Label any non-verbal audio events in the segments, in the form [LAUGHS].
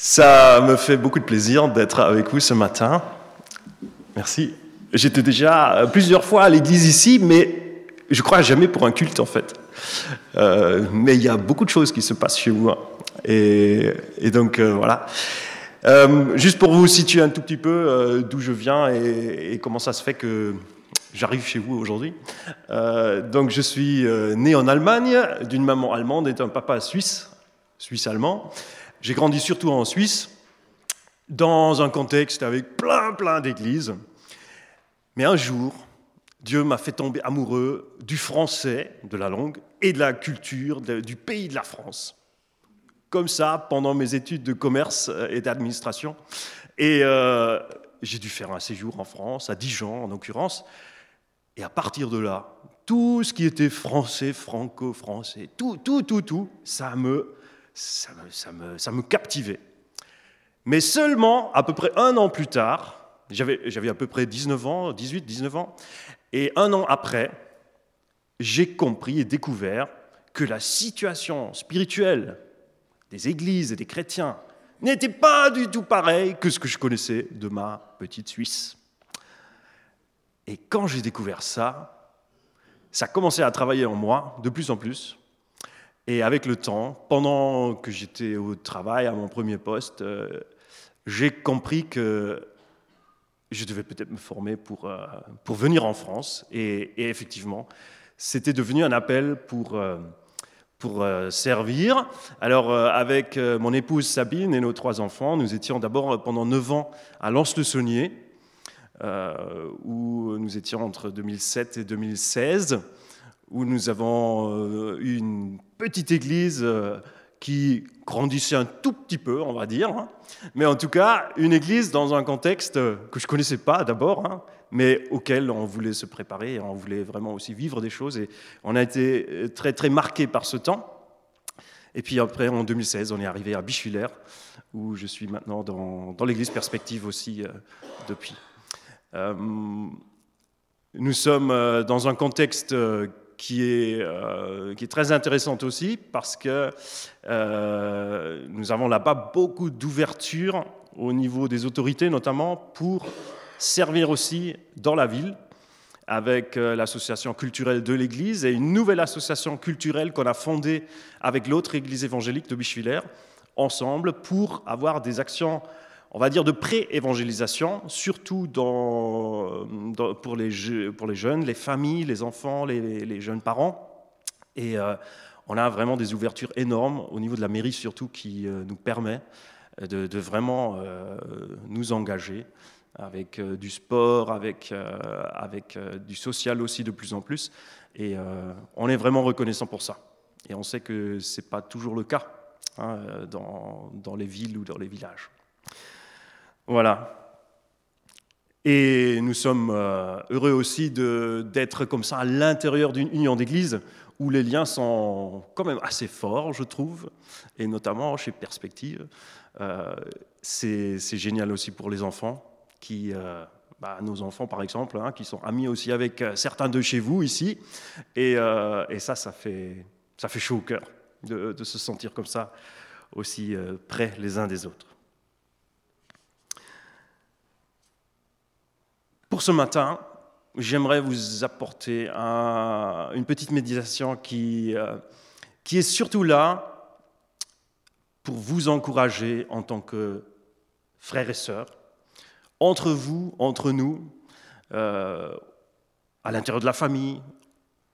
Ça me fait beaucoup de plaisir d'être avec vous ce matin. Merci. J'étais déjà plusieurs fois à l'église ici, mais je crois jamais pour un culte en fait. Euh, mais il y a beaucoup de choses qui se passent chez vous. Et, donc euh, voilà. Euh, juste pour vous situer un tout petit peu d'où je viens et, et comment ça se fait que j'arrive chez vous aujourd'hui. Donc je suis né en Allemagne d'une maman allemande et d'un papa suisse, suisse-allemand. J'ai grandi surtout en Suisse, dans un contexte avec plein plein d'églises. Mais un jour, Dieu m'a fait tomber amoureux du français, de la langue, et de la culture du pays de la France. Comme ça, pendant mes études de commerce euh, et d'administration. Et euh, j'ai dû faire un séjour en France, à Dijon en l'occurrence. Et à partir de là, tout ce qui était français, franco-français, tout, tout, tout, tout, ça me, ça me, captivait. Mais seulement, à peu près un an plus tard, j'avais à peu près 19 ans, 18, 19 ans, et un an après, j'ai compris et découvert que la situation spirituelle des églises et des chrétiens n'était pas du tout pareille que ce que je connaissais de ma petite Suisse. Et quand j'ai découvert ça, ça a commencé à travailler en moi de plus en plus. Et avec le temps, pendant que j'étais au travail, à mon premier poste, euh, j'ai compris que je devais peut-être me former pour, euh, pour venir en France. Et, effectivement, c'était devenu un appel pour, euh, pour servir. Alors, avec mon épouse Sabine et nos trois enfants, nous étions d'abord pendant neuf ans à Lens-le-Saunier, où nous étions entre 2007 et 2016, où nous avons euh, eu une petite église euh, qui grandissait un tout petit peu, on va dire, hein. mais en tout cas, une église dans un contexte que je ne connaissais pas d'abord, hein, mais auquel on voulait se préparer, on voulait vraiment aussi vivre des choses, et on a été euh, très, très marqué par ce temps. Et puis après, en 2016, on est arrivé à Bischwiller, où je suis maintenant dans, l'église Perspective aussi euh, depuis. Euh, nous sommes euh, dans un contexte euh, qui est, euh, qui est très intéressant aussi parce que euh, nous avons là-bas beaucoup d'ouverture au niveau des autorités, notamment pour servir aussi dans la ville avec euh, l'association culturelle de l'Église et une nouvelle association culturelle qu'on a fondée avec l'autre Église évangélique de Bischwiller, ensemble, pour avoir des actions on va dire, de pré-évangélisation, surtout pour, les, jeunes, les familles, les enfants, les, jeunes parents. Et euh, on a vraiment des ouvertures énormes au niveau de la mairie, surtout, qui euh, nous permet de, vraiment euh, nous engager avec du sport, avec, du social aussi de plus en plus. Et on est vraiment reconnaissant pour ça. Et on sait que ce n'est pas toujours le cas hein, dans les villes ou dans les villages. Voilà. Et nous sommes euh, heureux aussi d'être comme ça à l'intérieur d'une union d'église où les liens sont quand même assez forts, je trouve, et notamment chez Perspective. Euh, c'est génial aussi pour les enfants, qui, euh, bah, nos enfants par exemple, hein, qui sont amis aussi avec certains de chez vous ici. Et, ça, ça fait, ça fait chaud au cœur de, se sentir comme ça, aussi près les uns des autres. Pour ce matin, j'aimerais vous apporter un- une petite méditation qui, euh, qui est surtout là pour vous encourager en tant que frères et sœurs, entre vous, entre nous, euh, à l'intérieur de la famille,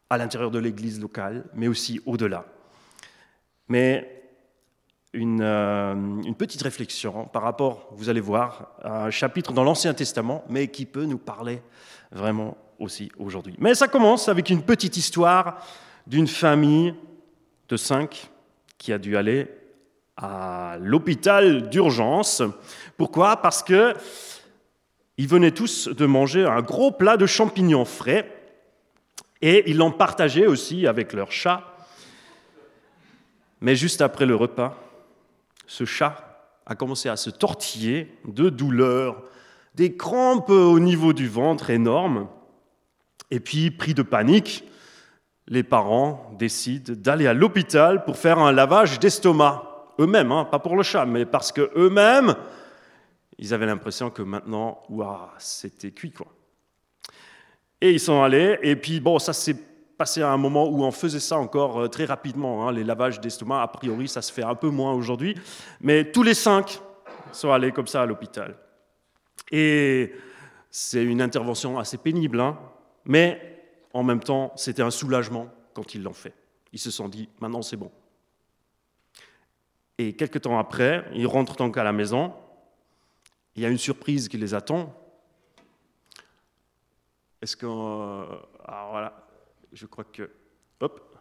à l'intérieur de l'église locale, mais aussi au-delà. Mais une, euh, une petite réflexion par rapport, vous allez voir, à un chapitre dans l'Ancien Testament, mais qui peut nous parler vraiment aussi aujourd'hui. Mais ça commence avec une petite histoire d'une famille de cinq qui a dû aller à l'hôpital d'urgence. Pourquoi? Parce que ils venaient tous de manger un gros plat de champignons frais et ils l'ont partagé aussi avec leur chat. Mais juste après le repas, ce chat a commencé à se tortiller de douleur, des crampes au niveau du ventre énormes. Et puis, pris de panique, les parents décident d'aller à l'hôpital pour faire un lavage d'estomac eux-mêmes, hein, pas pour le chat, mais parce que eux-mêmes, ils avaient l'impression que maintenant, c'était cuit quoi. Et ils sont allés, et puis bon, ça s'est passé à un moment où on faisait ça encore euh, très rapidement. Hein, les lavages d'estomac, a priori, ça se fait un peu moins aujourd'hui, mais tous les cinq sont allés comme ça à l'hôpital. Et c'est une intervention assez pénible, hein, mais en même temps, c'était un soulagement quand ils l'ont fait. Ils se sont dit, maintenant c'est bon. Et quelques temps après, ils rentrent donc à la maison. Il y a une surprise qui les attend. Est-ce que. Euh, alors voilà, je crois que. Hop.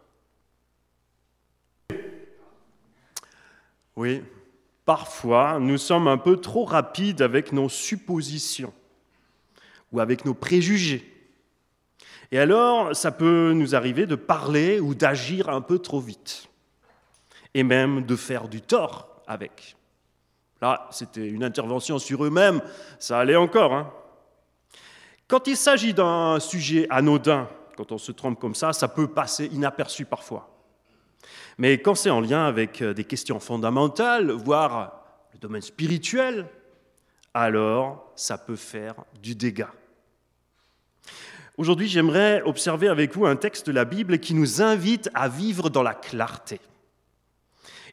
Oui, parfois, nous sommes un peu trop rapides avec nos suppositions ou avec nos préjugés. Et alors, ça peut nous arriver de parler ou d'agir un peu trop vite, et même de faire du tort avec. Là, c'était une intervention sur eux-mêmes, ça allait encore. Hein. Quand il s'agit d'un sujet anodin, quand on se trompe comme ça, ça peut passer inaperçu parfois. Mais quand c'est en lien avec euh, des questions fondamentales, voire le domaine spirituel, alors ça peut faire du dégât. Aujourd'hui, j'aimerais observer avec vous un texte de la Bible qui nous invite à vivre dans la clarté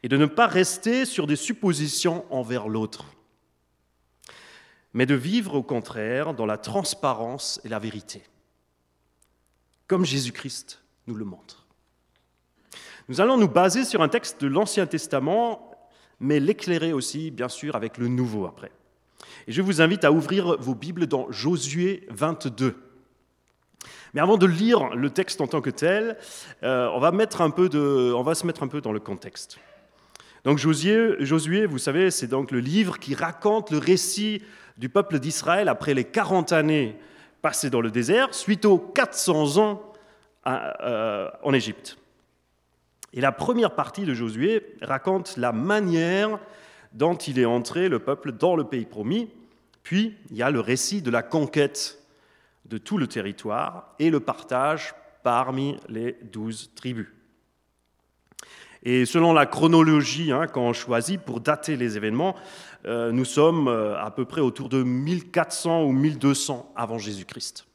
et de ne pas rester sur des suppositions envers l'autre, mais de vivre au contraire dans la transparence et la vérité, comme Jésus-Christ nous le montre. Nous allons nous baser sur un texte de l'Ancien Testament, mais l'éclairer aussi, bien sûr, avec le Nouveau après. Et je vous invite à ouvrir vos Bibles dans Josué 22. Mais avant de lire le texte en tant que tel, euh, on, va se mettre un peu dans le contexte. Donc Josué, Josué vous savez, c'est donc le livre qui raconte le récit du peuple d'Israël après les 40 années passées dans le désert, suite aux 400 ans euh, en Égypte. Et la première partie de Josué raconte la manière dont il est entré, le peuple, dans le pays promis. Puis, il y a le récit de la conquête de tout le territoire et le partage parmi les douze tribus. Et selon la chronologie hein, qu'on choisit pour dater les événements, nous sommes euh, à peu près autour de 1400 ou 1200 avant Jésus-Christ.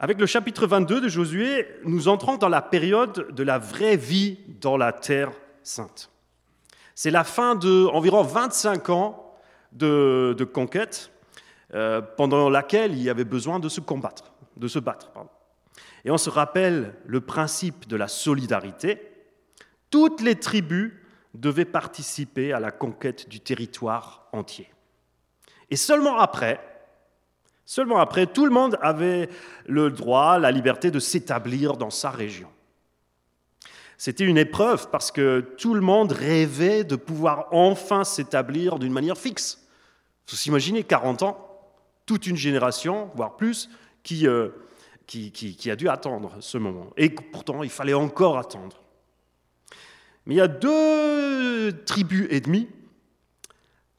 Avec le chapitre 22 de Josué, nous entrons dans la période de la vraie vie dans la terre sainte. C'est la fin de environ 25 ans de, conquête euh, pendant laquelle il y avait besoin de se combattre, de se battre. Et on se rappelle le principe de la solidarité. Toutes les tribus devaient participer à la conquête du territoire entier. Et seulement après, seulement après, tout le monde avait le droit, la liberté de s'établir dans sa région. C'était une épreuve parce que tout le monde rêvait de pouvoir enfin s'établir d'une manière fixe. Vous imaginez 40 ans toute une génération, voire plus, euh, qui, qui, a dû attendre ce moment. Et pourtant, il fallait encore attendre. Mais il y a deux tribus et demie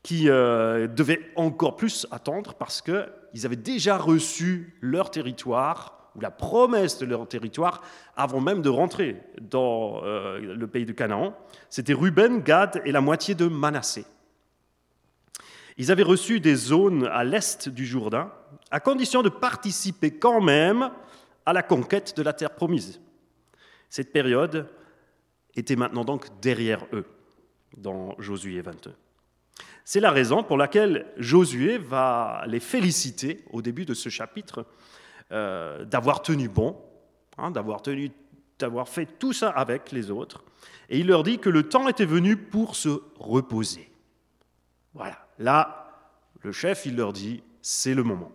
qui euh, devaient encore plus attendre parce qu'ils avaient déjà reçu leur territoire ou la promesse de leur territoire avant même de rentrer dans euh, le pays de Canaan. C'était Ruben, Gad et la moitié de Manassé. Ils avaient reçu des zones à l'est du Jourdain, à condition de participer quand même à la conquête de la terre promise. Cette période était maintenant donc derrière eux, dans Josué 22. C'est la raison pour laquelle Josué va les féliciter au début de ce chapitre euh, d'avoir tenu bon, hein, d'avoir tenu, d'avoir fait tout ça avec les autres. Et il leur dit que le temps était venu pour se reposer. Voilà. Là, le chef, il leur dit, c'est le moment.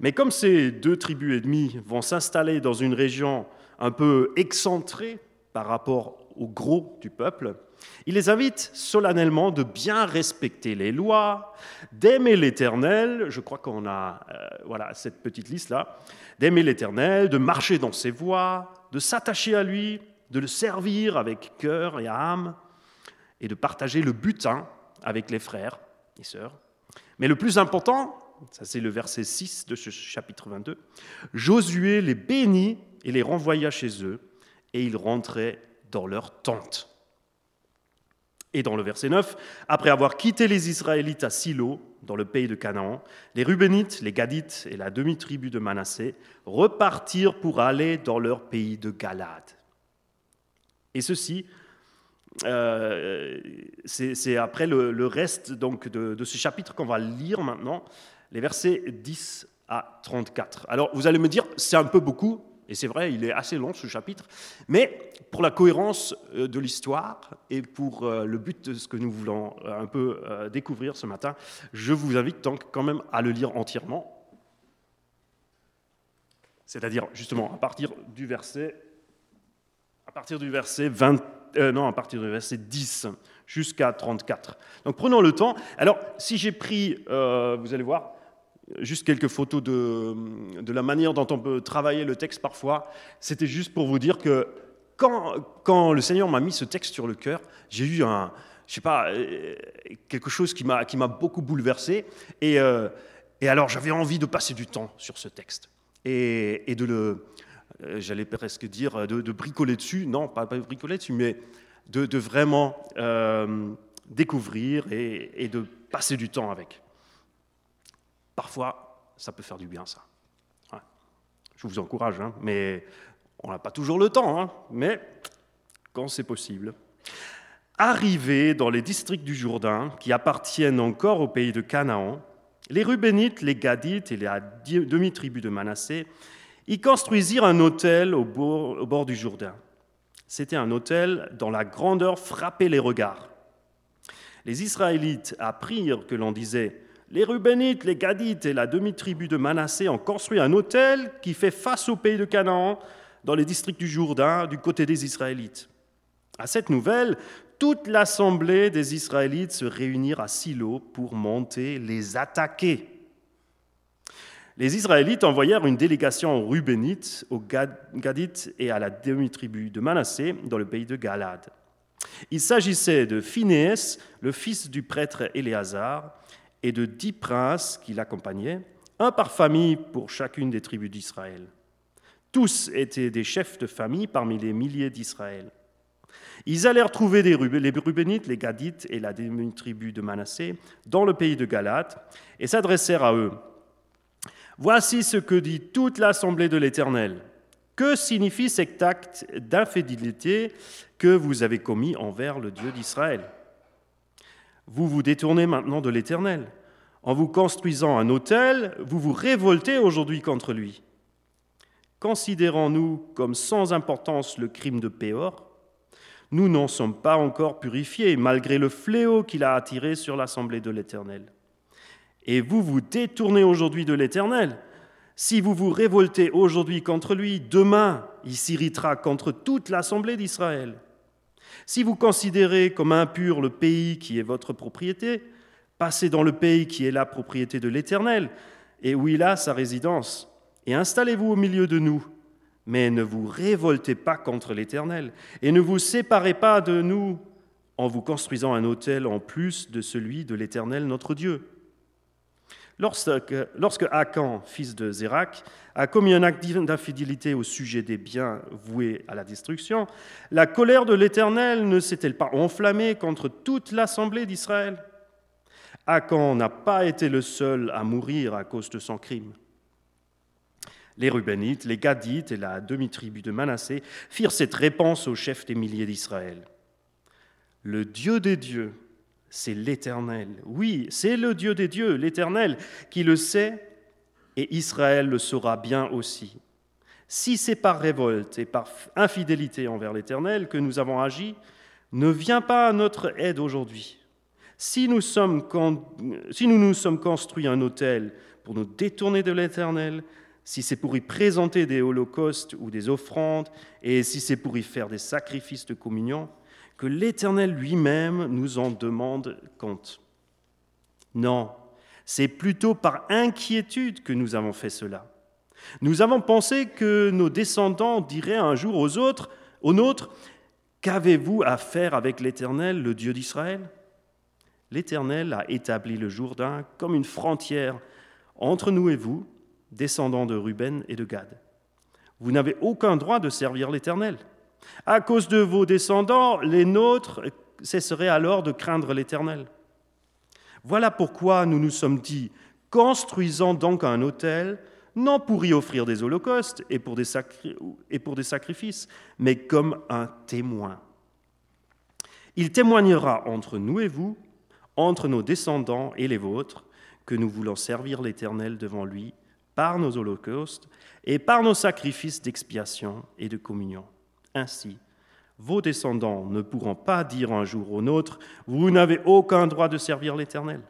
Mais comme ces deux tribus ennemies vont s'installer dans une région un peu excentrée par rapport au gros du peuple, il les invite solennellement de bien respecter les lois, d'aimer l'Éternel, je crois qu'on a euh, voilà, cette petite liste-là, d'aimer l'Éternel, de marcher dans ses voies, de s'attacher à lui, de le servir avec cœur et âme, et de partager le butin avec les frères et sœurs. Mais le plus important, ça c'est le verset 6 de ce chapitre 22, Josué les bénit et les renvoya chez eux, et ils rentraient dans leur tente. Et dans le verset 9, après avoir quitté les Israélites à Silo, dans le pays de Canaan, les Rubénites, les Gadites et la demi-tribu de Manassé repartirent pour aller dans leur pays de Galade. Et ceci, euh, c'est après le, reste donc de, de ce chapitre qu'on va lire maintenant, les versets 10 à 34. Alors vous allez me dire, c'est un peu beaucoup, et c'est vrai, il est assez long ce chapitre, mais pour la cohérence euh, de l'histoire et pour euh, le but de ce que nous voulons euh, un peu découvrir ce matin, je vous invite donc quand même à le lire entièrement. C'est-à-dire justement à partir du verset à partir du verset 20 non, à partir du verset 10 jusqu'à 34. Donc prenons le temps. Alors si j'ai pris vous allez voir juste quelques photos de, la manière dont on peut travailler le texte parfois. C'était juste pour vous dire que quand, le Seigneur m'a mis ce texte sur le cœur, j'ai eu euh, quelque chose qui m'a, beaucoup bouleversé. Et, euh, et alors j'avais envie de passer du temps sur ce texte et, de le, euh, j'allais presque dire, de, bricoler dessus. Non, pas, pas bricoler dessus, mais de, vraiment découvrir et de passer du temps avec. Parfois, ça peut faire du bien, ça. Je vous encourage, hein, mais on n'a pas toujours le temps, hein, mais quand c'est possible. Arrivés dans les districts du Jourdain, qui appartiennent encore au pays de Canaan, les Rubénites, les Gadites et les demi-tribus de Manassé y construisirent un hôtel au bord, au bord du Jourdain. C'était un hôtel dont la grandeur frappait les regards. Les Israélites apprirent que l'on disait les Rubénites, les Gadites et la demi-tribu de Manassé ont construit un hôtel qui fait face au pays de Canaan, dans les districts du Jourdain, du côté des Israélites. À cette nouvelle, toute l'assemblée des Israélites se réunirent à Silo pour monter les attaquer. Les Israélites envoyèrent une délégation aux Rubénites, aux Gadites et à la demi-tribu de Manassé dans le pays de Galade. Il s'agissait de Phinéas, le fils du prêtre Éléazar, et de dix princes qui l'accompagnaient, un par famille pour chacune des tribus d'Israël. Tous étaient des chefs de famille parmi les milliers d'Israël. Ils allèrent trouver les Rubénites, les Gadites et la demi-tribu de Manassé dans le pays de Galate et s'adressèrent à eux. Voici ce que dit toute l'assemblée de l'Éternel. Que signifie cet acte d'infidélité que vous avez commis envers le Dieu d'Israël? Vous vous détournez maintenant de l'Éternel. En vous construisant un autel, vous vous révoltez aujourd'hui contre lui. Considérons-nous comme sans importance le crime de Péor Nous n'en sommes pas encore purifiés, malgré le fléau qu'il a attiré sur l'assemblée de l'Éternel. Et vous vous détournez aujourd'hui de l'Éternel. Si vous vous révoltez aujourd'hui contre lui, demain il s'irritera contre toute l'assemblée d'Israël. Si vous considérez comme impur le pays qui est votre propriété, passez dans le pays qui est la propriété de l'Éternel, et où il a sa résidence, et installez-vous au milieu de nous. Mais ne vous révoltez pas contre l'Éternel, et ne vous séparez pas de nous en vous construisant un autel en plus de celui de l'Éternel notre Dieu. Lorsque, lorsque fils de Zérak, a commis un acte d'infidélité au sujet des biens voués à la destruction, la colère de l'Éternel ne s'est-elle pas enflammée contre toute l'assemblée d'Israël? Akan n'a pas été le seul à mourir à cause de son crime. Les Rubénites, les Gadites et la demi-tribu de Manassé firent cette réponse au chef des milliers d'Israël. Le Dieu des dieux c'est l'Éternel. Oui, c'est le Dieu des dieux, l'Éternel, qui le sait, et Israël le saura bien aussi. Si c'est par révolte et par infidélité envers l'Éternel que nous avons agi, ne viens pas à notre aide aujourd'hui. Si nous, nous sommes construits un autel pour nous détourner de l'Éternel, si c'est pour y présenter des holocaustes ou des offrandes, et si c'est pour y faire des sacrifices de communion, que l'Éternel lui-même nous en demande compte. Non, c'est plutôt par inquiétude que nous avons fait cela. Nous avons pensé que nos descendants diraient un jour aux autres, aux nôtres, Qu'avez-vous à faire avec l'Éternel, le Dieu d'Israël? L'Éternel a établi le Jourdain comme une frontière entre nous et vous, descendants de Ruben et de Gad. Vous n'avez aucun droit de servir l'Éternel. À cause de vos descendants, les nôtres cesserait alors de craindre l'Éternel. Voilà pourquoi nous nous sommes dit, construisons donc un autel, non pour y offrir des holocaustes et pour des sacrifices, mais comme un témoin. Il témoignera entre nous et vous, entre nos descendants et les vôtres, que nous voulons servir l'Éternel devant lui par nos holocaustes et par nos sacrifices d'expiation et de communion. Ainsi, vos descendants ne pourront pas dire un jour au nôtre, vous n'avez aucun droit de servir l'Éternel.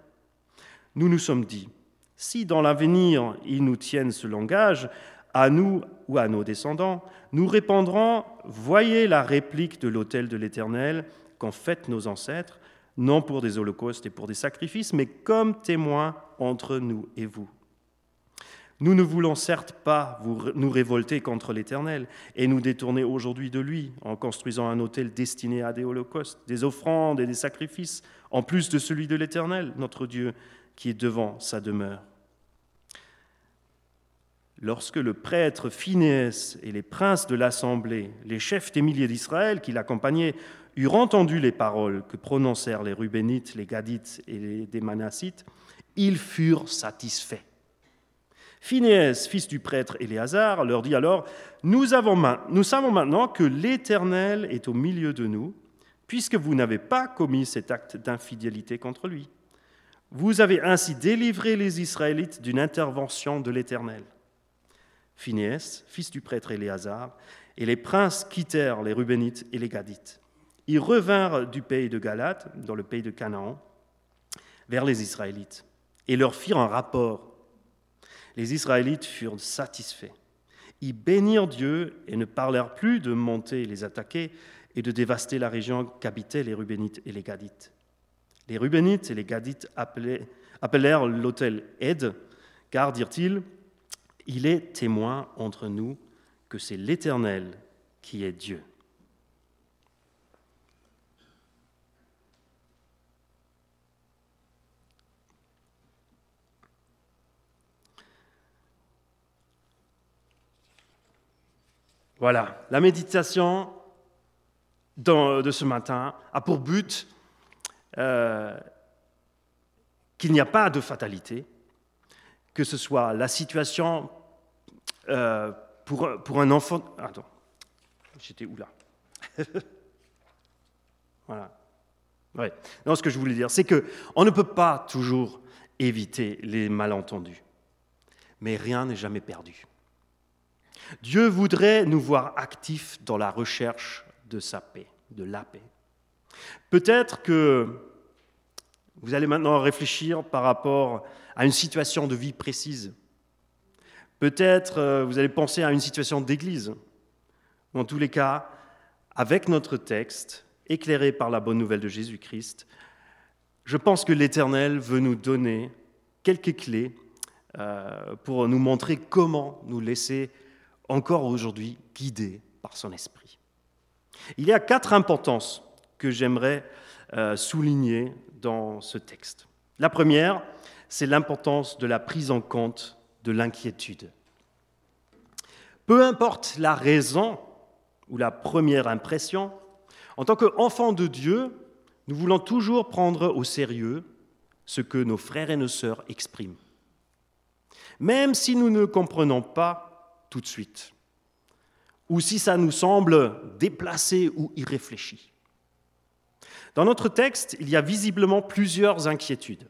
Nous nous sommes dit, si dans l'avenir ils nous tiennent ce langage, à nous ou à nos descendants, nous répondrons, voyez la réplique de l'autel de l'Éternel qu'ont fait nos ancêtres, non pour des holocaustes et pour des sacrifices, mais comme témoins entre nous et vous. Nous ne voulons certes pas nous révolter contre l'Éternel et nous détourner aujourd'hui de lui en construisant un autel destiné à des holocaustes, des offrandes et des sacrifices, en plus de celui de l'Éternel, notre Dieu, qui est devant sa demeure. Lorsque le prêtre Phinéas et les princes de l'assemblée, les chefs des milliers d'Israël qui l'accompagnaient, eurent entendu les paroles que prononcèrent les Rubénites, les Gadites et les Manassites, ils furent satisfaits. Phinéas, fils du prêtre Éléazar, leur dit alors nous, nous savons maintenant que l'Éternel est au milieu de nous, puisque vous n'avez pas commis cet acte d'infidélité contre lui. Vous avez ainsi délivré les Israélites d'une intervention de l'Éternel. Phinéas, fils du prêtre Éléazar, et les princes quittèrent les Rubénites et les Gadites. Ils revinrent du pays de Galate, dans le pays de Canaan, vers les Israélites, et leur firent un rapport les Israélites furent satisfaits. Ils bénirent Dieu et ne parlèrent plus de monter les attaquer et de dévaster la région qu'habitaient les Rubénites et les Gadites. Les Rubénites et les Gadites appelèrent l'autel Aide, car, dirent-ils, il est témoin entre nous que c'est l'Éternel qui est Dieu. Voilà, la méditation de ce matin a pour but euh, qu'il n'y a pas de fatalité, que ce soit la situation euh, pour, un enfant. Attends, j'étais où là? [LAUGHS] Voilà. Non, ce que je voulais dire, c'est qu'on ne peut pas toujours éviter les malentendus, mais rien n'est jamais perdu. Dieu voudrait nous voir actifs dans la recherche de sa paix, de la paix. Peut-être que vous allez maintenant réfléchir par rapport à une situation de vie précise. Peut-être euh, vous allez penser à une situation d'église. En tous les cas, avec notre texte, éclairé par la bonne nouvelle de Jésus-Christ, je pense que l'Éternel veut nous donner quelques clés euh, pour nous montrer comment nous laisser encore aujourd'hui guidé par son esprit. Il y a quatre importances que j'aimerais euh, souligner dans ce texte. La première, c'est l'importance de la prise en compte de l'inquiétude. Peu importe la raison ou la première impression, en tant qu'enfants de Dieu, nous voulons toujours prendre au sérieux ce que nos frères et nos sœurs expriment. Même si nous ne comprenons pas tout de suite, ou si ça nous semble déplacé ou irréfléchi. Dans notre texte, il y a visiblement plusieurs inquiétudes.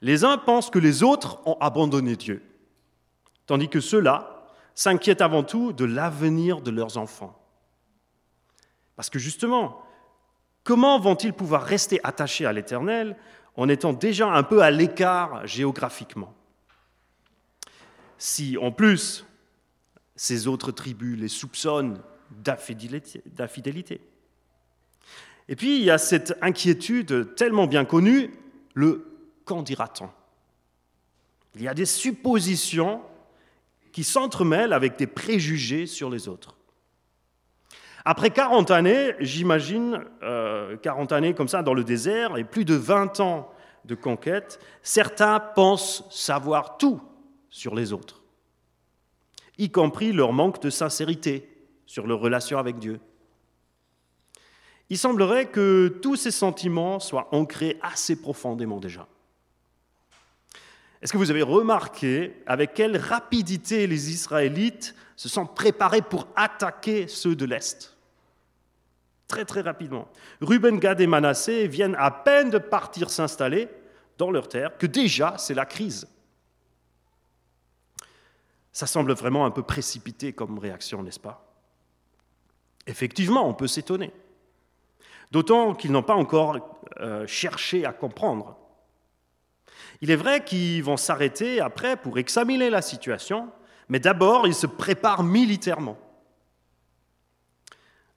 Les uns pensent que les autres ont abandonné Dieu, tandis que ceux-là s'inquiètent avant tout de l'avenir de leurs enfants. Parce que justement, comment vont-ils pouvoir rester attachés à l'Éternel en étant déjà un peu à l'écart géographiquement? Si en plus ces autres tribus les soupçonnent d'infidélité. Et puis il y a cette inquiétude tellement bien connue, le qu'en dira-t-on? Il y a des suppositions qui s'entremêlent avec des préjugés sur les autres. Après 40 années, j'imagine, 40 euh, années comme ça dans le désert et plus de 20 ans de conquête, certains pensent savoir tout sur les autres y compris leur manque de sincérité sur leur relation avec Dieu. Il semblerait que tous ces sentiments soient ancrés assez profondément déjà. Est-ce que vous avez remarqué avec quelle rapidité les Israélites se sont préparés pour attaquer ceux de l'Est? Très très rapidement. Ruben, Gad et Manassé viennent à peine de partir s'installer dans leur terre que déjà c'est la crise. Ça semble vraiment un peu précipité comme réaction, n'est-ce pas? Effectivement, on peut s'étonner. D'autant qu'ils n'ont pas encore euh, cherché à comprendre. Il est vrai qu'ils vont s'arrêter après pour examiner la situation, mais d'abord ils se préparent militairement.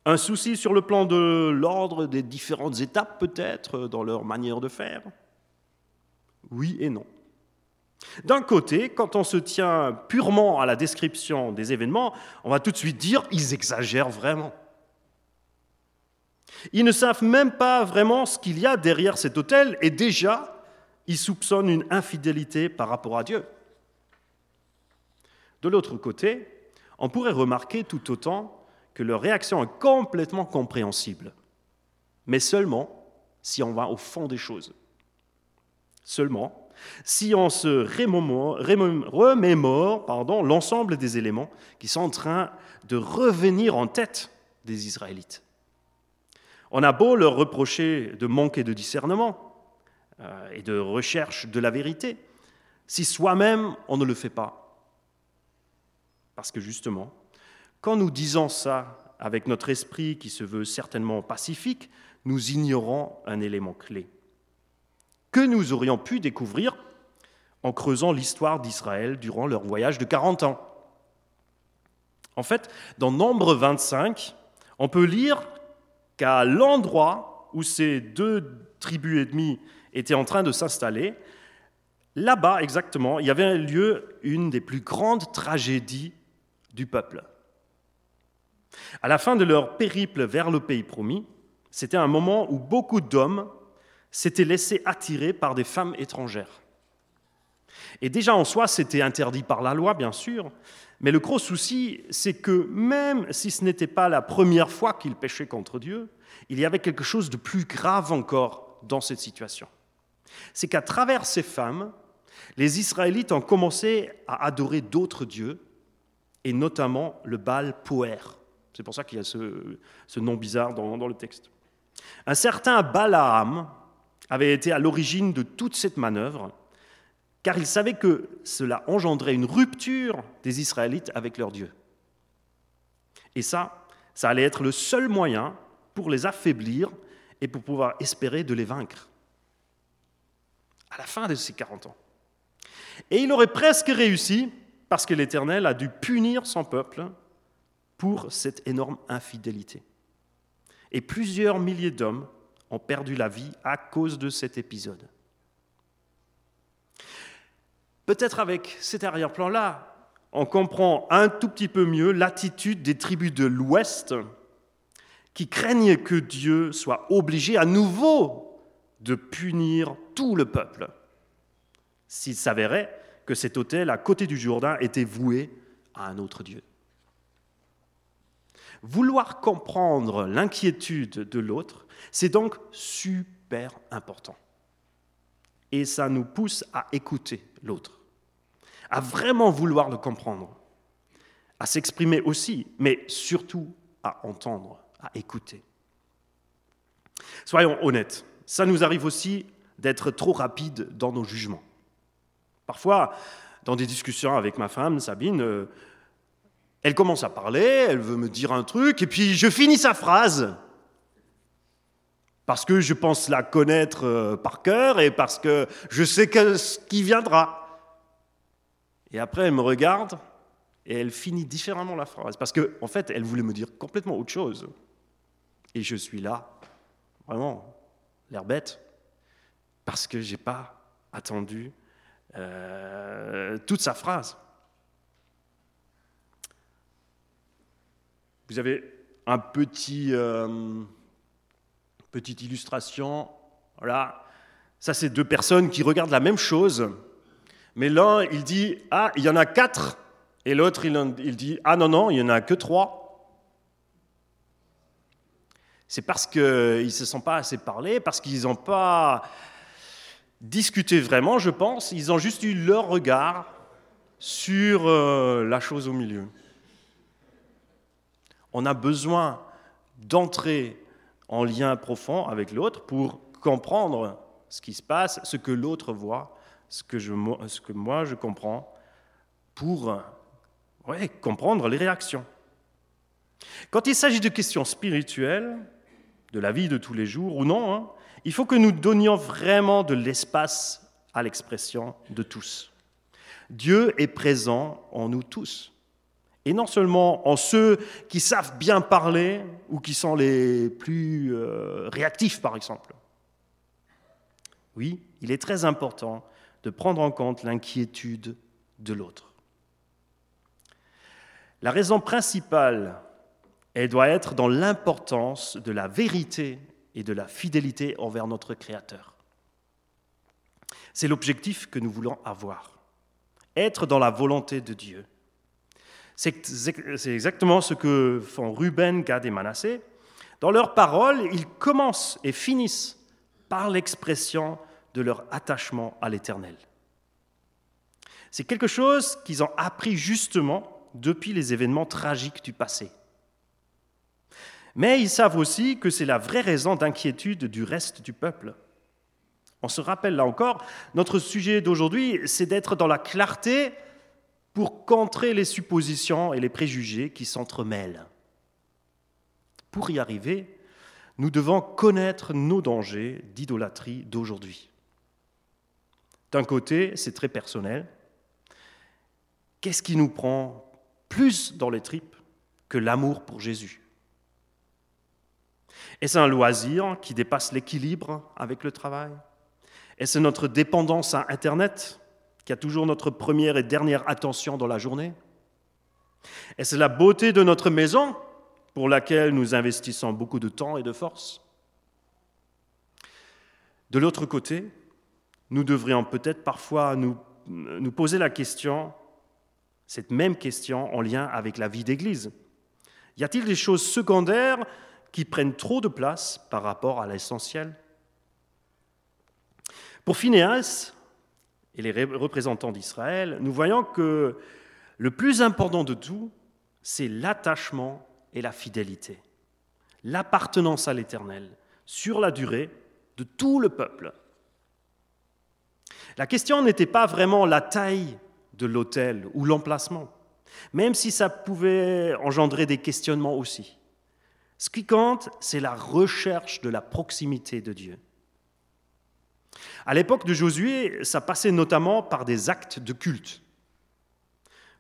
Un souci sur le plan de l'ordre des différentes étapes peut-être dans leur manière de faire? Oui et non. D'un côté, quand on se tient purement à la description des événements, on va tout de suite dire ils exagèrent vraiment. Ils ne savent même pas vraiment ce qu'il y a derrière cet hôtel et déjà, ils soupçonnent une infidélité par rapport à Dieu. De l'autre côté, on pourrait remarquer tout autant que leur réaction est complètement compréhensible, mais seulement si on va au fond des choses. Seulement si on se remémore l'ensemble des éléments qui sont en train de revenir en tête des Israélites. On a beau leur reprocher de manquer de discernement euh, et de recherche de la vérité, si soi-même on ne le fait pas. Parce que justement, quand nous disons ça avec notre esprit qui se veut certainement pacifique, nous ignorons un élément clé que nous aurions pu découvrir en creusant l'histoire d'Israël durant leur voyage de 40 ans. En fait, dans Nombre 25, on peut lire qu'à l'endroit où ces deux tribus ennemies étaient en train de s'installer, là-bas exactement, il y avait lieu une des plus grandes tragédies du peuple. À la fin de leur périple vers le pays promis, c'était un moment où beaucoup d'hommes s'étaient laissés attirer par des femmes étrangères. Et déjà en soi, c'était interdit par la loi, bien sûr, mais le gros souci, c'est que même si ce n'était pas la première fois qu'ils péchaient contre Dieu, il y avait quelque chose de plus grave encore dans cette situation. C'est qu'à travers ces femmes, les Israélites ont commencé à adorer d'autres dieux, et notamment le Baal Poer. C'est pour ça qu'il y a ce, nom bizarre dans, dans, le texte. Un certain Balaam avait été à l'origine de toute cette manœuvre, car il savait que cela engendrait une rupture des Israélites avec leur Dieu. Et ça, ça allait être le seul moyen pour les affaiblir et pour pouvoir espérer de les vaincre. À la fin de ces 40 ans. Et il aurait presque réussi parce que l'Éternel a dû punir son peuple pour cette énorme infidélité. Et plusieurs milliers d'hommes ont perdu la vie à cause de cet épisode. Peut-être avec cet arrière-plan-là, on comprend un tout petit peu mieux l'attitude des tribus de l'Ouest qui craignent que Dieu soit obligé à nouveau de punir tout le peuple s'il s'avérait que cet hôtel à côté du Jourdain était voué à un autre Dieu. Vouloir comprendre l'inquiétude de l'autre, c'est donc super important. Et ça nous pousse à écouter l'autre à vraiment vouloir le comprendre, à s'exprimer aussi, mais surtout à entendre, à écouter. Soyons honnêtes, ça nous arrive aussi d'être trop rapide dans nos jugements. Parfois, dans des discussions avec ma femme, Sabine, euh, elle commence à parler, elle veut me dire un truc, et puis je finis sa phrase. Parce que je pense la connaître euh, par cœur et parce que je sais ce qui viendra. Et après, elle me regarde et elle finit différemment la phrase. Parce qu'en en fait, elle voulait me dire complètement autre chose. Et je suis là, vraiment, l'air bête, parce que je n'ai pas attendu euh, toute sa phrase. Vous avez un petit, euh, petite illustration. Voilà, ça c'est deux personnes qui regardent la même chose mais l'un, il dit, ah, il y en a quatre. Et l'autre, il, dit, ah non, non, il n'y en a que trois. C'est parce qu'ils ne se sont pas assez parlé, parce qu'ils n'ont pas discuté vraiment, je pense. Ils ont juste eu leur regard sur euh, la chose au milieu. On a besoin d'entrer en lien profond avec l'autre pour comprendre ce qui se passe, ce que l'autre voit, ce que, moi je comprends, pour comprendre les réactions. Quand il s'agit de questions spirituelles, de la vie de tous les jours ou non, hein, il faut que nous donnions vraiment de l'espace à l'expression de tous. Dieu est présent en nous tous. Et non seulement en ceux qui savent bien parler ou qui sont les plus euh, réactifs, par exemple. Oui, il est très important de prendre en compte l'inquiétude de l'autre. La raison principale, elle doit être dans l'importance de la vérité et de la fidélité envers notre Créateur. C'est l'objectif que nous voulons avoir. Être dans la volonté de Dieu. C'est exactement ce que font Ruben, Gad et Manassé. Dans leurs paroles, ils commencent et finissent par l'expression de leur attachement à l'Éternel. C'est quelque chose qu'ils ont appris justement depuis les événements tragiques du passé. Mais ils savent aussi que c'est la vraie raison d'inquiétude du reste du peuple. On se rappelle là encore, notre sujet d'aujourd'hui, c'est d'être dans la clarté pour contrer les suppositions et les préjugés qui s'entremêlent. Pour y arriver, nous devons connaître nos dangers d'idolâtrie d'aujourd'hui. D'un côté, c'est très personnel. Qu'est-ce qui nous prend plus dans les tripes que l'amour pour Jésus? Est-ce un loisir qui dépasse l'équilibre avec le travail? Est-ce notre dépendance à Internet? Qui a toujours notre première et dernière attention dans la journée. Est-ce la beauté de notre maison pour laquelle nous investissons beaucoup de temps et de force? De l'autre côté, nous devrions peut-être parfois nous, nous poser la question, cette même question en lien avec la vie d'Église. Y a-t-il des choses secondaires qui prennent trop de place par rapport à l'essentiel? Pour Phineas et les représentants d'Israël, nous voyons que le plus important de tout, c'est l'attachement et la fidélité, l'appartenance à l'Éternel sur la durée de tout le peuple. La question n'était pas vraiment la taille de l'autel ou l'emplacement, même si ça pouvait engendrer des questionnements aussi. Ce qui compte, c'est la recherche de la proximité de Dieu. À l'époque de Josué, ça passait notamment par des actes de culte.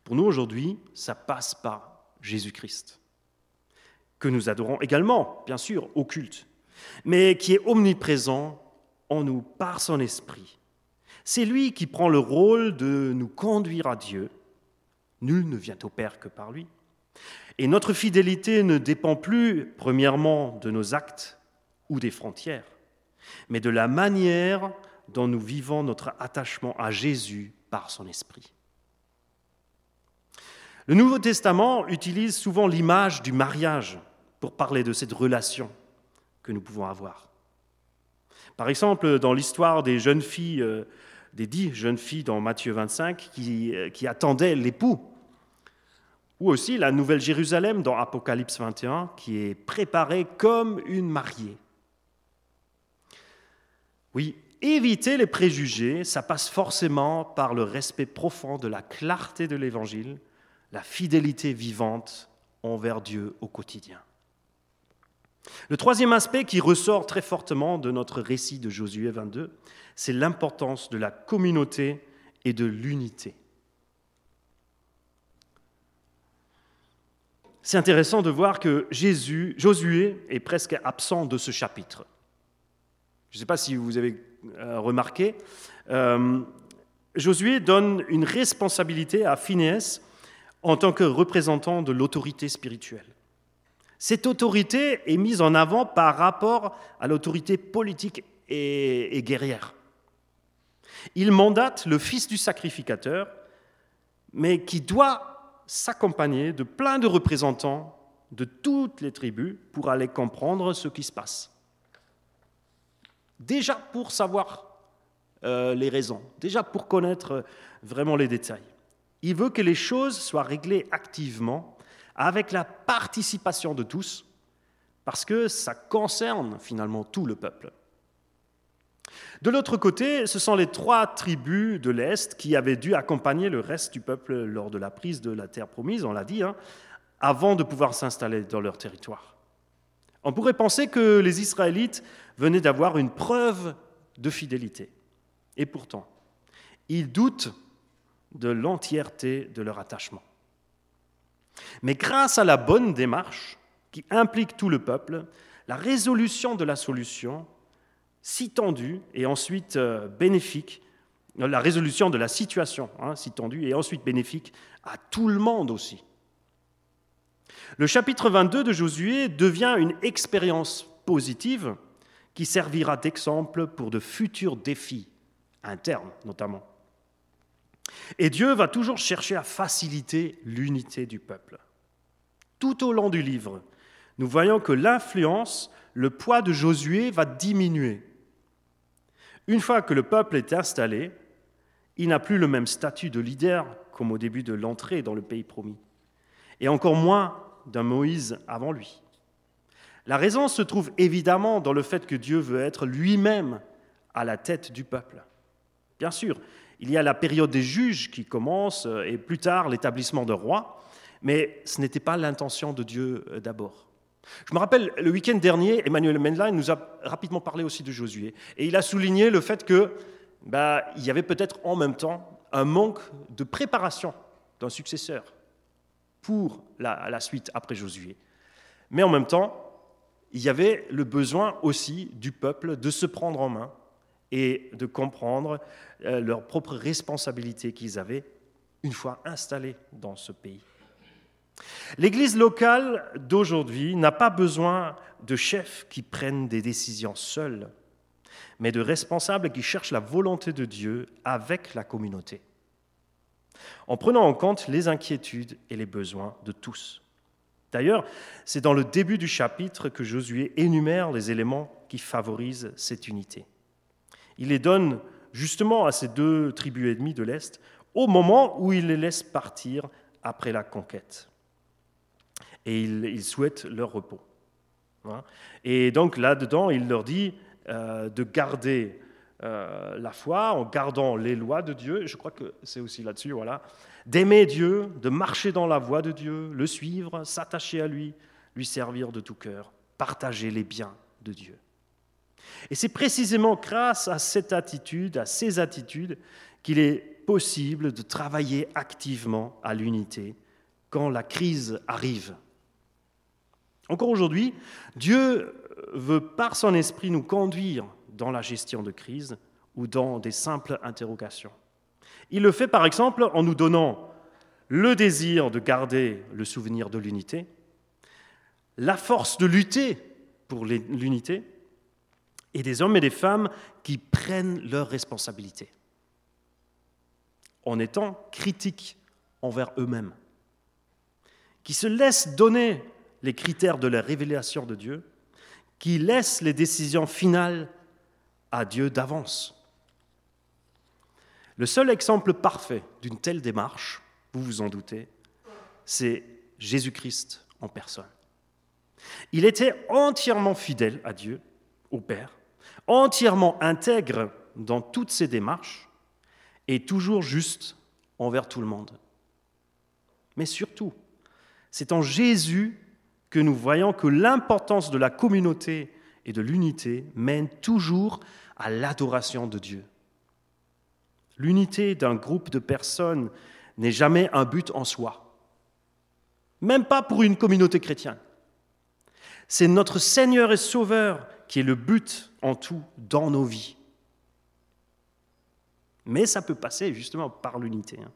Pour nous aujourd'hui, ça passe par Jésus-Christ, que nous adorons également, bien sûr, au culte, mais qui est omniprésent en nous par son esprit c'est lui qui prend le rôle de nous conduire à Dieu. Nul ne vient au Père que par lui. Et notre fidélité ne dépend plus, premièrement, de nos actes ou des frontières, mais de la manière dont nous vivons notre attachement à Jésus par son Esprit. Le Nouveau Testament utilise souvent l'image du mariage pour parler de cette relation que nous pouvons avoir. Par exemple, dans l'histoire des jeunes filles euh, des dix jeunes filles dans Matthieu 25 qui, euh, qui attendaient l'époux. Ou aussi la Nouvelle Jérusalem dans Apocalypse 21 qui est préparée comme une mariée. Oui, éviter les préjugés, ça passe forcément par le respect profond de la clarté de l'Évangile, la fidélité vivante envers Dieu au quotidien. Le troisième aspect qui ressort très fortement de notre récit de Josué 22, c'est l'importance de la communauté et de l'unité. C'est intéressant de voir que Josué est presque absent de ce chapitre. Je ne sais pas si vous avez euh, remarqué. Euh, Josué donne une responsabilité à Phinéas en tant que représentant de l'autorité spirituelle. Cette autorité est mise en avant par rapport à l'autorité politique et, guerrière. Il mandate le fils du sacrificateur, mais qui doit s'accompagner de plein de représentants de toutes les tribus pour aller comprendre ce qui se passe. Déjà pour savoir euh, les raisons, déjà pour connaître vraiment les détails. Il veut que les choses soient réglées activement, avec la participation de tous, parce que ça concerne finalement tout le peuple. De l'autre côté, ce sont les trois tribus de l'Est qui avaient dû accompagner le reste du peuple lors de la prise de la terre promise, on l'a dit, hein, avant de pouvoir s'installer dans leur territoire. On pourrait penser que les Israélites venaient d'avoir une preuve de fidélité. Et pourtant, ils doutent de l'entièreté de leur attachement. Mais grâce à la bonne démarche qui implique tout le peuple, la résolution de la solution si tendue et ensuite euh, bénéfique, la résolution de la situation hein, si tendue et ensuite bénéfique à tout le monde aussi. Le chapitre 22 de Josué devient une expérience positive qui servira d'exemple pour de futurs défis internes notamment. Et Dieu va toujours chercher à faciliter l'unité du peuple. Tout au long du livre, nous voyons que l'influence, le poids de Josué va diminuer. Une fois que le peuple est installé, il n'a plus le même statut de leader comme au début de l'entrée dans le pays promis, et encore moins d'un Moïse avant lui. La raison se trouve évidemment dans le fait que Dieu veut être lui-même à la tête du peuple. Bien sûr, il y a la période des juges qui commence et plus tard l'établissement de rois, mais ce n'était pas l'intention de Dieu euh, d'abord. Je me rappelle, le week-end dernier, Emmanuel Mendlein nous a rapidement parlé aussi de Josué, et il a souligné le fait qu'il bah, y avait peut-être en même temps un manque de préparation d'un successeur pour la, suite après Josué. Mais en même temps, il y avait le besoin aussi du peuple de se prendre en main et de comprendre euh, leurs propres responsabilités qu'ils avaient une fois installés dans ce pays. L'Église locale d'aujourd'hui n'a pas besoin de chefs qui prennent des décisions seuls, mais de responsables qui cherchent la volonté de Dieu avec la communauté en prenant en compte les inquiétudes et les besoins de tous. D'ailleurs, c'est dans le début du chapitre que Josué énumère les éléments qui favorisent cette unité. Il les donne justement à ces deux tribus ennemies de l'Est au moment où il les laisse partir après la conquête. Et il, souhaite leur repos. Hein. Et donc là-dedans, il leur dit euh, de garder euh, la foi, en gardant les lois de Dieu, je crois que c'est aussi là-dessus, voilà, d'aimer Dieu, de marcher dans la voie de Dieu, le suivre, s'attacher à lui, lui servir de tout cœur, partager les biens de Dieu. Et c'est précisément grâce à cette attitude, à ces attitudes, qu'il est possible de travailler activement à l'unité quand la crise arrive. Encore aujourd'hui, Dieu veut par son esprit nous conduire dans la gestion de crise ou dans des simples interrogations. Il le fait par exemple en nous donnant le désir de garder le souvenir de l'unité, la force de lutter pour l'unité, et des hommes et des femmes qui prennent leurs responsabilités, en étant critiques envers eux-mêmes, qui se laissent donner les critères de la révélation de Dieu, qui laissent les décisions finales à Dieu d'avance. Le seul exemple parfait d'une telle démarche, vous vous en doutez, c'est Jésus-Christ en personne. Il était entièrement fidèle à Dieu, au Père, entièrement intègre dans toutes ses démarches et toujours juste envers tout le monde. Mais surtout, c'est en Jésus que nous voyons que l'importance de la communauté et de l'unité mène toujours à l'adoration de Dieu. L'unité d'un groupe de personnes n'est jamais un but en soi, même pas pour une communauté chrétienne. C'est notre Seigneur et Sauveur qui est le but en tout dans nos vies. Mais ça peut passer justement par l'unité. Hein.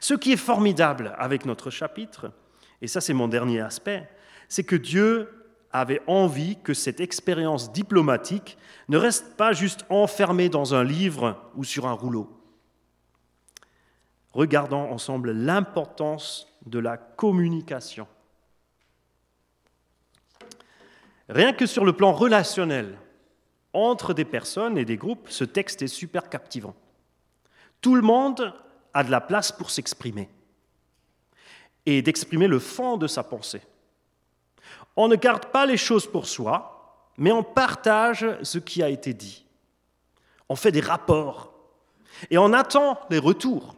Ce qui est formidable avec notre chapitre, et ça c'est mon dernier aspect, c'est que Dieu avait envie que cette expérience diplomatique ne reste pas juste enfermée dans un livre ou sur un rouleau. Regardons ensemble l'importance de la communication. Rien que sur le plan relationnel, entre des personnes et des groupes, ce texte est super captivant. Tout le monde a de la place pour s'exprimer et d'exprimer le fond de sa pensée. On ne garde pas les choses pour soi, mais on partage ce qui a été dit. On fait des rapports et on attend les retours.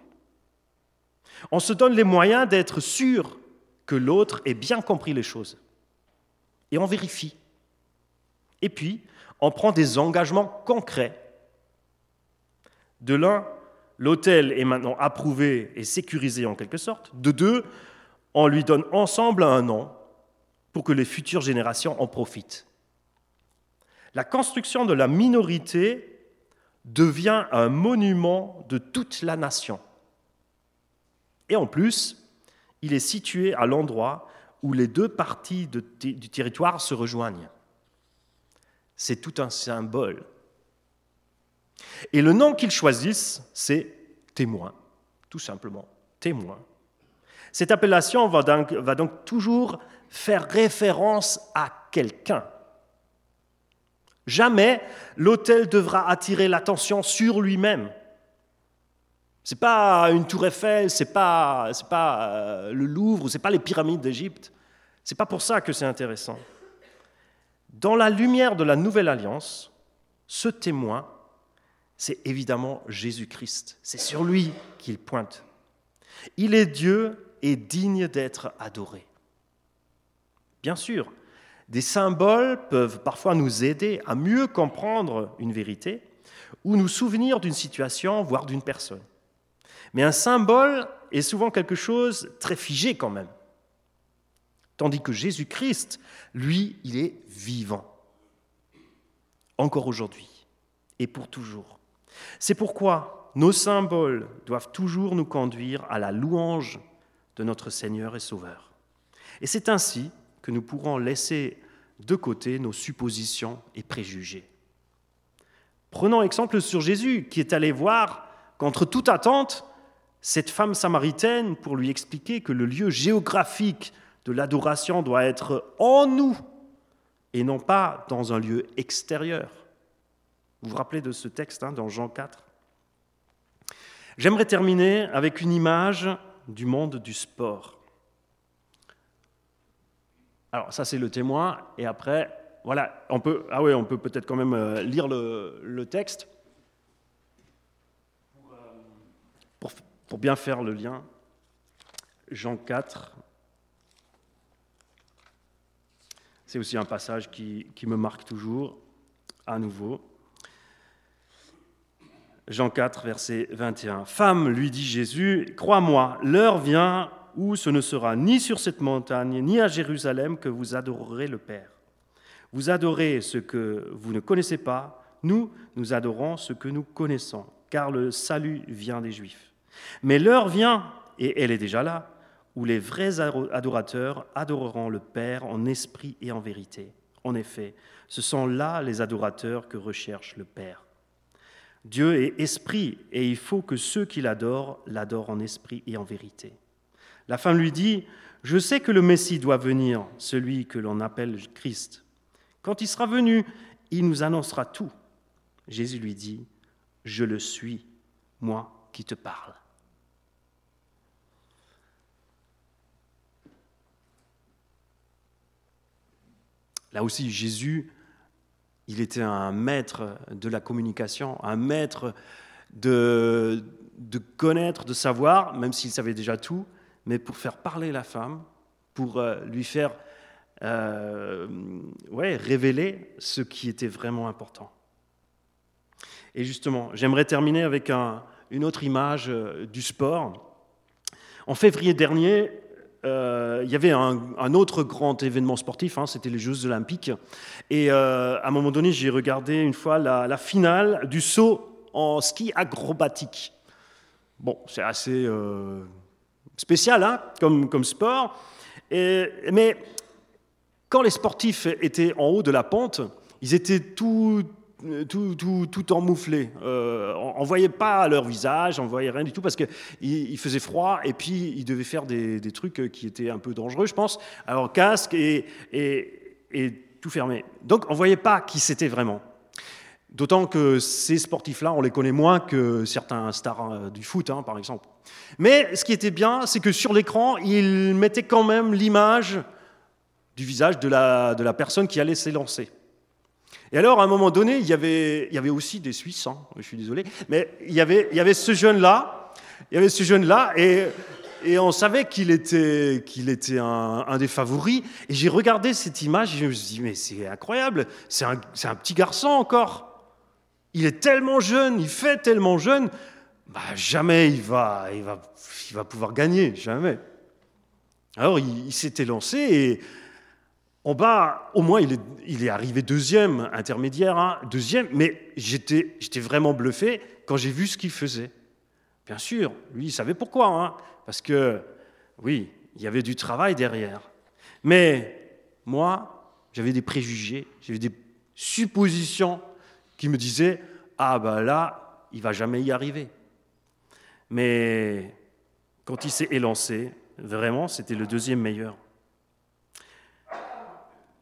On se donne les moyens d'être sûr que l'autre ait bien compris les choses. Et on vérifie. Et puis, on prend des engagements concrets. De l'un, l'hôtel est maintenant approuvé et sécurisé en quelque sorte. De deux, on lui donne ensemble un nom pour que les futures générations en profitent. La construction de la minorité devient un monument de toute la nation. Et en plus, il est situé à l'endroit où les deux parties du territoire se rejoignent. C'est tout un symbole. Et le nom qu'ils choisissent, c'est témoin, tout simplement, témoin. Cette appellation va donc, toujours faire référence à quelqu'un. Jamais l'autel devra attirer l'attention sur lui-même. Ce n'est pas une tour Eiffel, ce n'est pas, pas euh, le Louvre, ce n'est pas les pyramides d'Égypte. Ce n'est pas pour ça que c'est intéressant. Dans la lumière de la nouvelle alliance, ce témoin, c'est évidemment Jésus-Christ. C'est sur lui qu'il pointe. Il est Dieu et digne d'être adoré. Bien sûr, des symboles peuvent parfois nous aider à mieux comprendre une vérité ou nous souvenir d'une situation, voire d'une personne. Mais un symbole est souvent quelque chose de très figé quand même. Tandis que Jésus-Christ, lui, il est vivant. Encore aujourd'hui et pour toujours. C'est pourquoi nos symboles doivent toujours nous conduire à la louange de notre Seigneur et Sauveur. Et c'est ainsi que nous pourrons laisser de côté nos suppositions et préjugés. Prenons exemple sur Jésus, qui est allé voir, contre toute attente, cette femme samaritaine pour lui expliquer que le lieu géographique de l'adoration doit être en nous et non pas dans un lieu extérieur. Vous vous rappelez de ce texte hein, dans Jean 4 J'aimerais terminer avec une image du monde du sport. Alors ça c'est le témoin, et après, voilà, on peut, ah oui, on peut peut-être quand même euh, lire le, texte pour, pour bien faire le lien. Jean 4, c'est aussi un passage qui, qui, me marque toujours, à nouveau. Jean 4, verset 21. Femme, lui dit Jésus, crois-moi, l'heure vient où ce ne sera ni sur cette montagne, ni à Jérusalem que vous adorerez le Père. Vous adorez ce que vous ne connaissez pas, nous, nous adorons ce que nous connaissons, car le salut vient des Juifs. Mais l'heure vient, et elle est déjà là, où les vrais adorateurs adoreront le Père en esprit et en vérité. En effet, ce sont là les adorateurs que recherche le Père. Dieu est esprit et il faut que ceux qui l'adorent l'adorent en esprit et en vérité. La femme lui dit, Je sais que le Messie doit venir, celui que l'on appelle Christ. Quand il sera venu, il nous annoncera tout. Jésus lui dit, Je le suis, moi qui te parle. Là aussi, Jésus, il était un maître de la communication, un maître de, connaître, de savoir, même s'il savait déjà tout, mais pour faire parler la femme, pour euh, lui faire euh, ouais, révéler ce qui était vraiment important. Et justement, j'aimerais terminer avec une autre image euh, du sport. En février dernier, il y avait un, autre grand événement sportif, hein, c'était les Jeux olympiques. Et à un moment donné, j'ai regardé une fois la, la, finale du saut en ski acrobatique. Bon, c'est assez spécial hein, comme, comme sport. Mais quand les sportifs étaient en haut de la pente, ils étaient tout, tout, tout, tout emmoufflés. Euh, on ne voyait pas leur visage, on ne voyait rien du tout parce qu'il il faisait froid et puis ils devaient faire des, des, trucs qui étaient un peu dangereux, je pense. Alors casque et, et, et tout fermé. Donc on ne voyait pas qui c'était vraiment. D'autant que ces sportifs-là, on les connaît moins que certains stars euh, du foot, hein, par exemple. Mais ce qui était bien, c'est que sur l'écran, ils mettaient quand même l'image du visage de la, personne qui allait s'élancer. Et alors, à un moment donné, il y avait, aussi des Suisses, hein, je suis désolé, mais il y avait, ce jeune-là, il y avait ce jeune-là, et, on savait qu'il était, un, des favoris. Et j'ai regardé cette image et je me suis dit, mais c'est incroyable, c'est un petit garçon encore. Il est tellement jeune, il fait tellement jeune, bah, jamais il va, il, va, il va pouvoir gagner, jamais. Alors il, s'était lancé et en bas, au moins, il est, arrivé deuxième, intermédiaire, hein, deuxième, mais j'étais, j'étais vraiment bluffé quand j'ai vu ce qu'il faisait. Bien sûr, lui, il savait pourquoi, hein, parce que, oui, il y avait du travail derrière. Mais moi, j'avais des préjugés, j'avais des suppositions qui me disaient, ah ben là, il va jamais y arriver. Mais quand il s'est élancé, vraiment, c'était le deuxième meilleur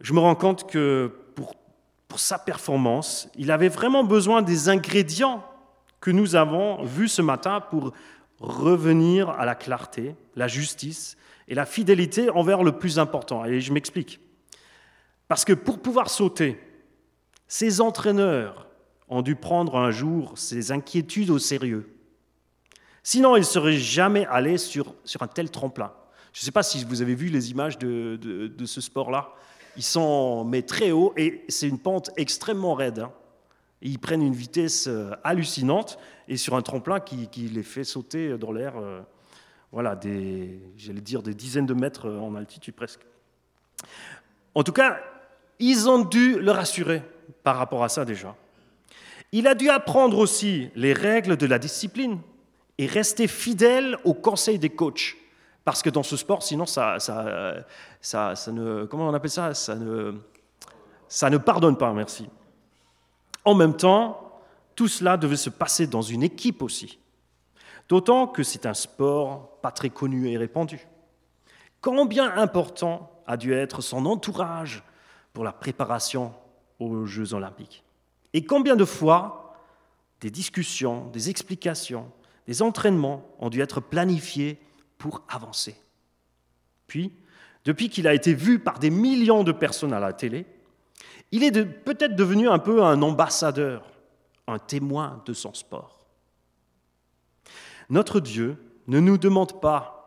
je me rends compte que pour, pour sa performance, il avait vraiment besoin des ingrédients que nous avons vus ce matin pour revenir à la clarté, la justice et la fidélité envers le plus important. Et je m'explique. Parce que pour pouvoir sauter, ces entraîneurs ont dû prendre un jour ces inquiétudes au sérieux. Sinon, ils ne seraient jamais allés sur, un tel tremplin. Je ne sais pas si vous avez vu les images de, ce sport-là. Ils sont mais très hauts et c'est une pente extrêmement raide. Hein. Ils prennent une vitesse euh, hallucinante et sur un tremplin qui, les fait sauter dans l'air, euh, voilà, j'allais dire des dizaines de mètres en altitude presque. En tout cas, ils ont dû le rassurer par rapport à ça déjà. Il a dû apprendre aussi les règles de la discipline et rester fidèle aux conseils des coachs. Parce que dans ce sport, sinon, ça, ça, ça, ça ne. Comment on appelle ça? Ça ne, ça ne pardonne pas, merci. En même temps, tout cela devait se passer dans une équipe aussi. D'autant que c'est un sport pas très connu et répandu. Combien important a dû être son entourage pour la préparation aux Jeux olympiques Et combien de fois des discussions, des explications, des entraînements ont dû être planifiés pour avancer? Puis, depuis qu'il a été vu par des millions de personnes à la télé, il est peut-être devenu un peu un ambassadeur, un témoin de son sport. Notre Dieu ne nous demande pas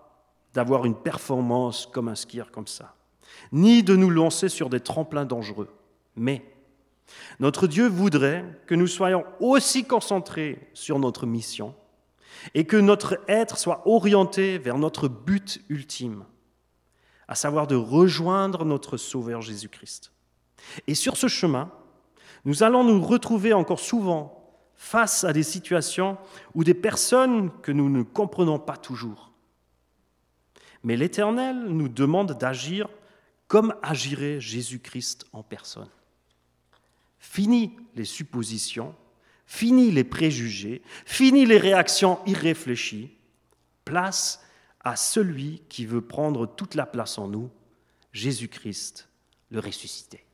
d'avoir une performance comme un skieur comme ça, ni de nous lancer sur des tremplins dangereux, mais notre Dieu voudrait que nous soyons aussi concentrés sur notre mission et que notre être soit orienté vers notre but ultime, à savoir de rejoindre notre Sauveur Jésus-Christ. Et sur ce chemin, nous allons nous retrouver encore souvent face à des situations ou des personnes que nous ne comprenons pas toujours. Mais l'Éternel nous demande d'agir comme agirait Jésus-Christ en personne. Fini les suppositions Fini les préjugés, fini les réactions irréfléchies. Place à celui qui veut prendre toute la place en nous, Jésus-Christ, le ressuscité.